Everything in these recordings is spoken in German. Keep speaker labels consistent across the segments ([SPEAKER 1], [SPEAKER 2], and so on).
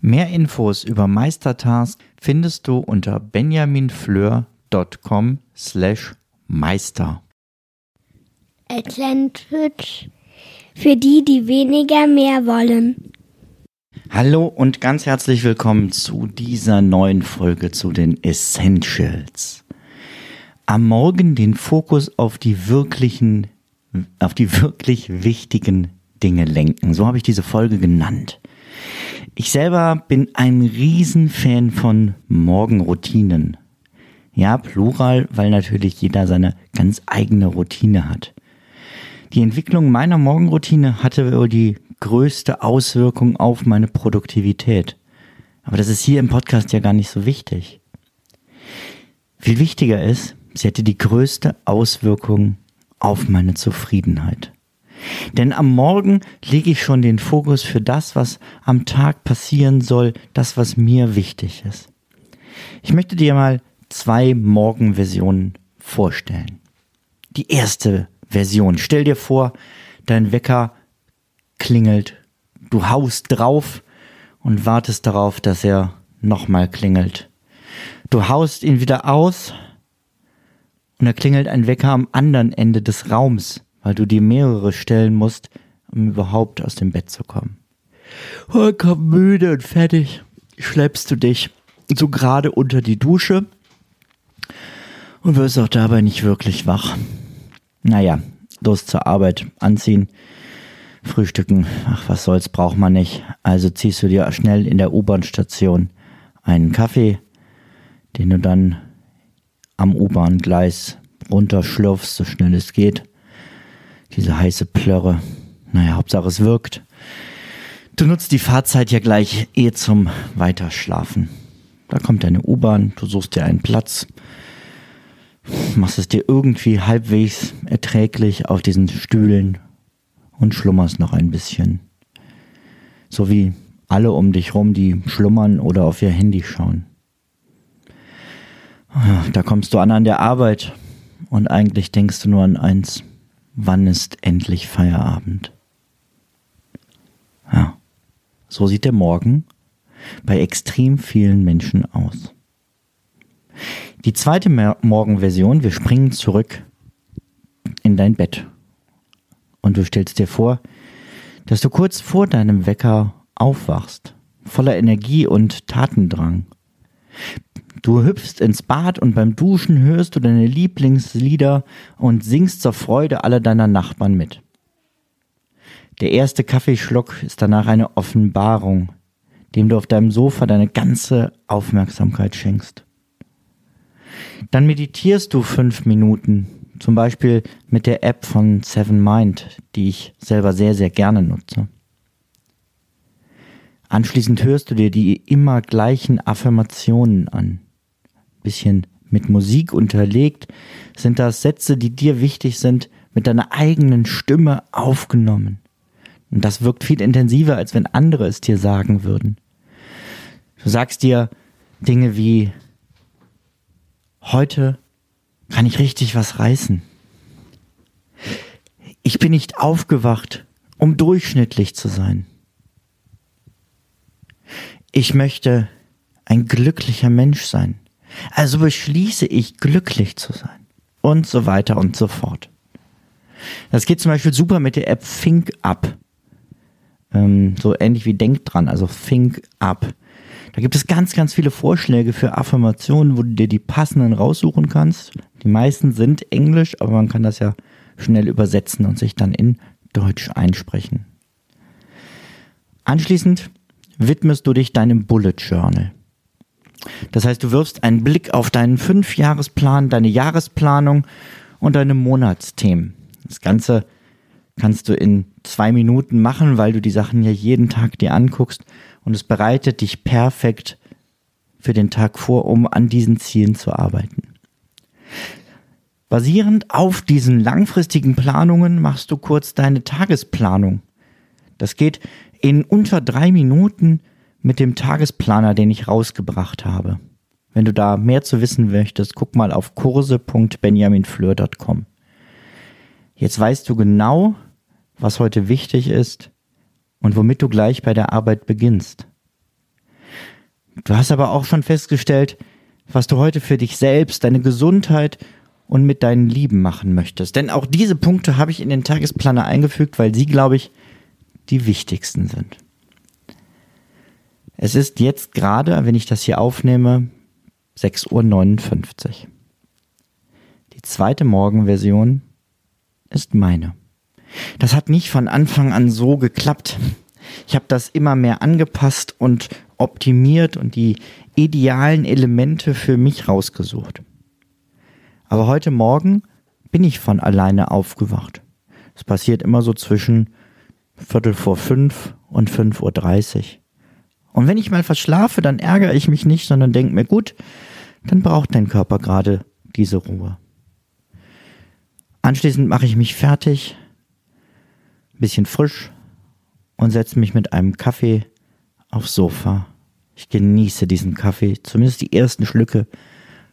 [SPEAKER 1] Mehr Infos über Meistertask findest du unter benjaminfleur.com slash meister.
[SPEAKER 2] Atlantic für die, die weniger mehr wollen.
[SPEAKER 1] Hallo und ganz herzlich willkommen zu dieser neuen Folge zu den Essentials. Am Morgen den Fokus auf die wirklichen, auf die wirklich wichtigen Dinge lenken. So habe ich diese Folge genannt. Ich selber bin ein Riesenfan von Morgenroutinen. Ja, plural, weil natürlich jeder seine ganz eigene Routine hat. Die Entwicklung meiner Morgenroutine hatte wohl die größte Auswirkung auf meine Produktivität. Aber das ist hier im Podcast ja gar nicht so wichtig. Viel wichtiger ist, sie hatte die größte Auswirkung auf meine Zufriedenheit. Denn am Morgen lege ich schon den Fokus für das, was am Tag passieren soll, das, was mir wichtig ist. Ich möchte dir mal zwei Morgenversionen vorstellen. Die erste Version. Stell dir vor, dein Wecker klingelt, du haust drauf und wartest darauf, dass er nochmal klingelt. Du haust ihn wieder aus und er klingelt ein Wecker am anderen Ende des Raums weil du dir mehrere stellen musst, um überhaupt aus dem Bett zu kommen. Vollkommen müde und fertig schleppst du dich so gerade unter die Dusche und wirst auch dabei nicht wirklich wach. Naja, los zur Arbeit, anziehen, frühstücken, ach was soll's, braucht man nicht. Also ziehst du dir schnell in der U-Bahn-Station einen Kaffee, den du dann am U-Bahn-Gleis runterschlürfst, so schnell es geht diese heiße Plörre. Naja, Hauptsache es wirkt. Du nutzt die Fahrzeit ja gleich eh zum Weiterschlafen. Da kommt deine U-Bahn, du suchst dir einen Platz, machst es dir irgendwie halbwegs erträglich auf diesen Stühlen und schlummerst noch ein bisschen. So wie alle um dich rum, die schlummern oder auf ihr Handy schauen. Da kommst du an an der Arbeit und eigentlich denkst du nur an eins wann ist endlich Feierabend? Ja, so sieht der Morgen bei extrem vielen Menschen aus. Die zweite Morgenversion, wir springen zurück in dein Bett. Und du stellst dir vor, dass du kurz vor deinem Wecker aufwachst, voller Energie und Tatendrang. Du hüpfst ins Bad und beim Duschen hörst du deine Lieblingslieder und singst zur Freude aller deiner Nachbarn mit. Der erste Kaffeeschluck ist danach eine Offenbarung, dem du auf deinem Sofa deine ganze Aufmerksamkeit schenkst. Dann meditierst du fünf Minuten, zum Beispiel mit der App von Seven Mind, die ich selber sehr, sehr gerne nutze. Anschließend hörst du dir die immer gleichen Affirmationen an bisschen mit Musik unterlegt, sind das Sätze, die dir wichtig sind, mit deiner eigenen Stimme aufgenommen. Und das wirkt viel intensiver, als wenn andere es dir sagen würden. Du sagst dir Dinge wie, heute kann ich richtig was reißen. Ich bin nicht aufgewacht, um durchschnittlich zu sein. Ich möchte ein glücklicher Mensch sein. Also beschließe ich, glücklich zu sein. Und so weiter und so fort. Das geht zum Beispiel super mit der App Think Up. Ähm, so ähnlich wie Denk dran, also Think Up. Da gibt es ganz, ganz viele Vorschläge für Affirmationen, wo du dir die passenden raussuchen kannst. Die meisten sind Englisch, aber man kann das ja schnell übersetzen und sich dann in Deutsch einsprechen. Anschließend widmest du dich deinem Bullet Journal. Das heißt, du wirfst einen Blick auf deinen Fünfjahresplan, deine Jahresplanung und deine Monatsthemen. Das Ganze kannst du in zwei Minuten machen, weil du die Sachen ja jeden Tag dir anguckst und es bereitet dich perfekt für den Tag vor, um an diesen Zielen zu arbeiten. Basierend auf diesen langfristigen Planungen machst du kurz deine Tagesplanung. Das geht in unter drei Minuten mit dem Tagesplaner, den ich rausgebracht habe. Wenn du da mehr zu wissen möchtest, guck mal auf kurse.benjaminfleur.com. Jetzt weißt du genau, was heute wichtig ist und womit du gleich bei der Arbeit beginnst. Du hast aber auch schon festgestellt, was du heute für dich selbst, deine Gesundheit und mit deinen Lieben machen möchtest. Denn auch diese Punkte habe ich in den Tagesplaner eingefügt, weil sie, glaube ich, die wichtigsten sind. Es ist jetzt gerade, wenn ich das hier aufnehme, 6.59 Uhr. Die zweite Morgenversion ist meine. Das hat nicht von Anfang an so geklappt. Ich habe das immer mehr angepasst und optimiert und die idealen Elemente für mich rausgesucht. Aber heute Morgen bin ich von alleine aufgewacht. Es passiert immer so zwischen Viertel vor fünf und fünf Uhr. dreißig. Und wenn ich mal verschlafe, dann ärgere ich mich nicht, sondern denke mir, gut, dann braucht dein Körper gerade diese Ruhe. Anschließend mache ich mich fertig, bisschen frisch und setze mich mit einem Kaffee aufs Sofa. Ich genieße diesen Kaffee, zumindest die ersten Schlücke,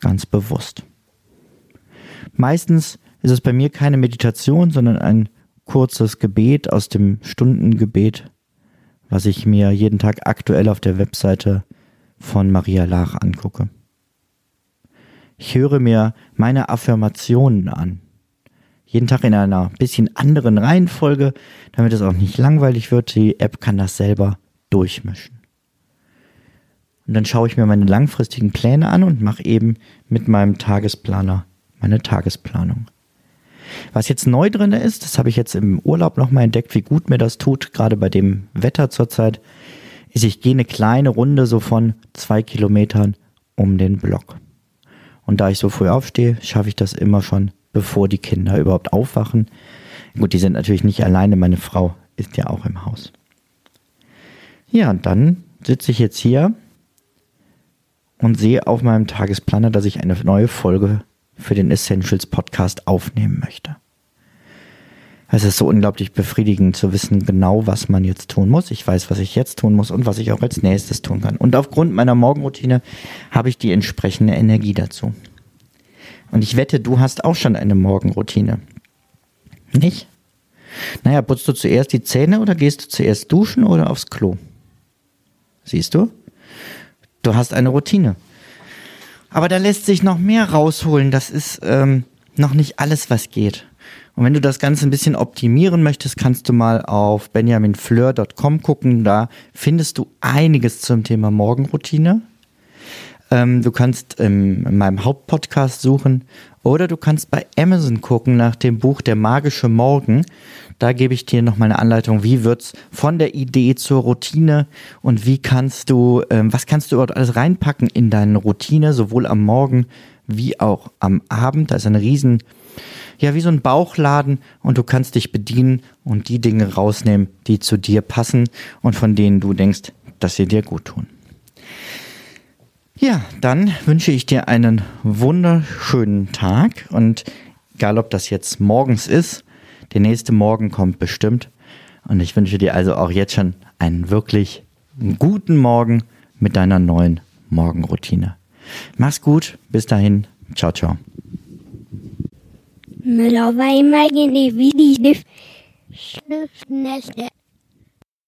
[SPEAKER 1] ganz bewusst. Meistens ist es bei mir keine Meditation, sondern ein kurzes Gebet aus dem Stundengebet, was ich mir jeden Tag aktuell auf der Webseite von Maria Lach angucke. Ich höre mir meine Affirmationen an. Jeden Tag in einer bisschen anderen Reihenfolge, damit es auch nicht langweilig wird. Die App kann das selber durchmischen. Und dann schaue ich mir meine langfristigen Pläne an und mache eben mit meinem Tagesplaner meine Tagesplanung. Was jetzt neu drin ist, das habe ich jetzt im Urlaub nochmal entdeckt, wie gut mir das tut, gerade bei dem Wetter zurzeit, ist, ich gehe eine kleine Runde so von zwei Kilometern um den Block. Und da ich so früh aufstehe, schaffe ich das immer schon, bevor die Kinder überhaupt aufwachen. Gut, die sind natürlich nicht alleine, meine Frau ist ja auch im Haus. Ja, und dann sitze ich jetzt hier und sehe auf meinem Tagesplaner, dass ich eine neue Folge für den Essentials Podcast aufnehmen möchte. Es ist so unglaublich befriedigend zu wissen, genau was man jetzt tun muss. Ich weiß, was ich jetzt tun muss und was ich auch als nächstes tun kann. Und aufgrund meiner Morgenroutine habe ich die entsprechende Energie dazu. Und ich wette, du hast auch schon eine Morgenroutine. Nicht? Naja, putzt du zuerst die Zähne oder gehst du zuerst duschen oder aufs Klo? Siehst du? Du hast eine Routine. Aber da lässt sich noch mehr rausholen. Das ist ähm, noch nicht alles, was geht. Und wenn du das Ganze ein bisschen optimieren möchtest, kannst du mal auf benjaminfleur.com gucken. Da findest du einiges zum Thema Morgenroutine. Ähm, du kannst ähm, in meinem Hauptpodcast suchen oder du kannst bei Amazon gucken nach dem Buch Der magische Morgen. Da gebe ich dir nochmal eine Anleitung, wie wird's von der Idee zur Routine und wie kannst du, ähm, was kannst du überhaupt alles reinpacken in deine Routine, sowohl am Morgen wie auch am Abend. Da ist ein riesen, ja, wie so ein Bauchladen und du kannst dich bedienen und die Dinge rausnehmen, die zu dir passen und von denen du denkst, dass sie dir gut tun. Ja, dann wünsche ich dir einen wunderschönen Tag und egal ob das jetzt morgens ist der nächste Morgen kommt bestimmt. Und ich wünsche dir also auch jetzt schon einen wirklich guten Morgen mit deiner neuen Morgenroutine. Mach's gut. Bis dahin. Ciao, ciao. War immer wie die Schlüsselnächte.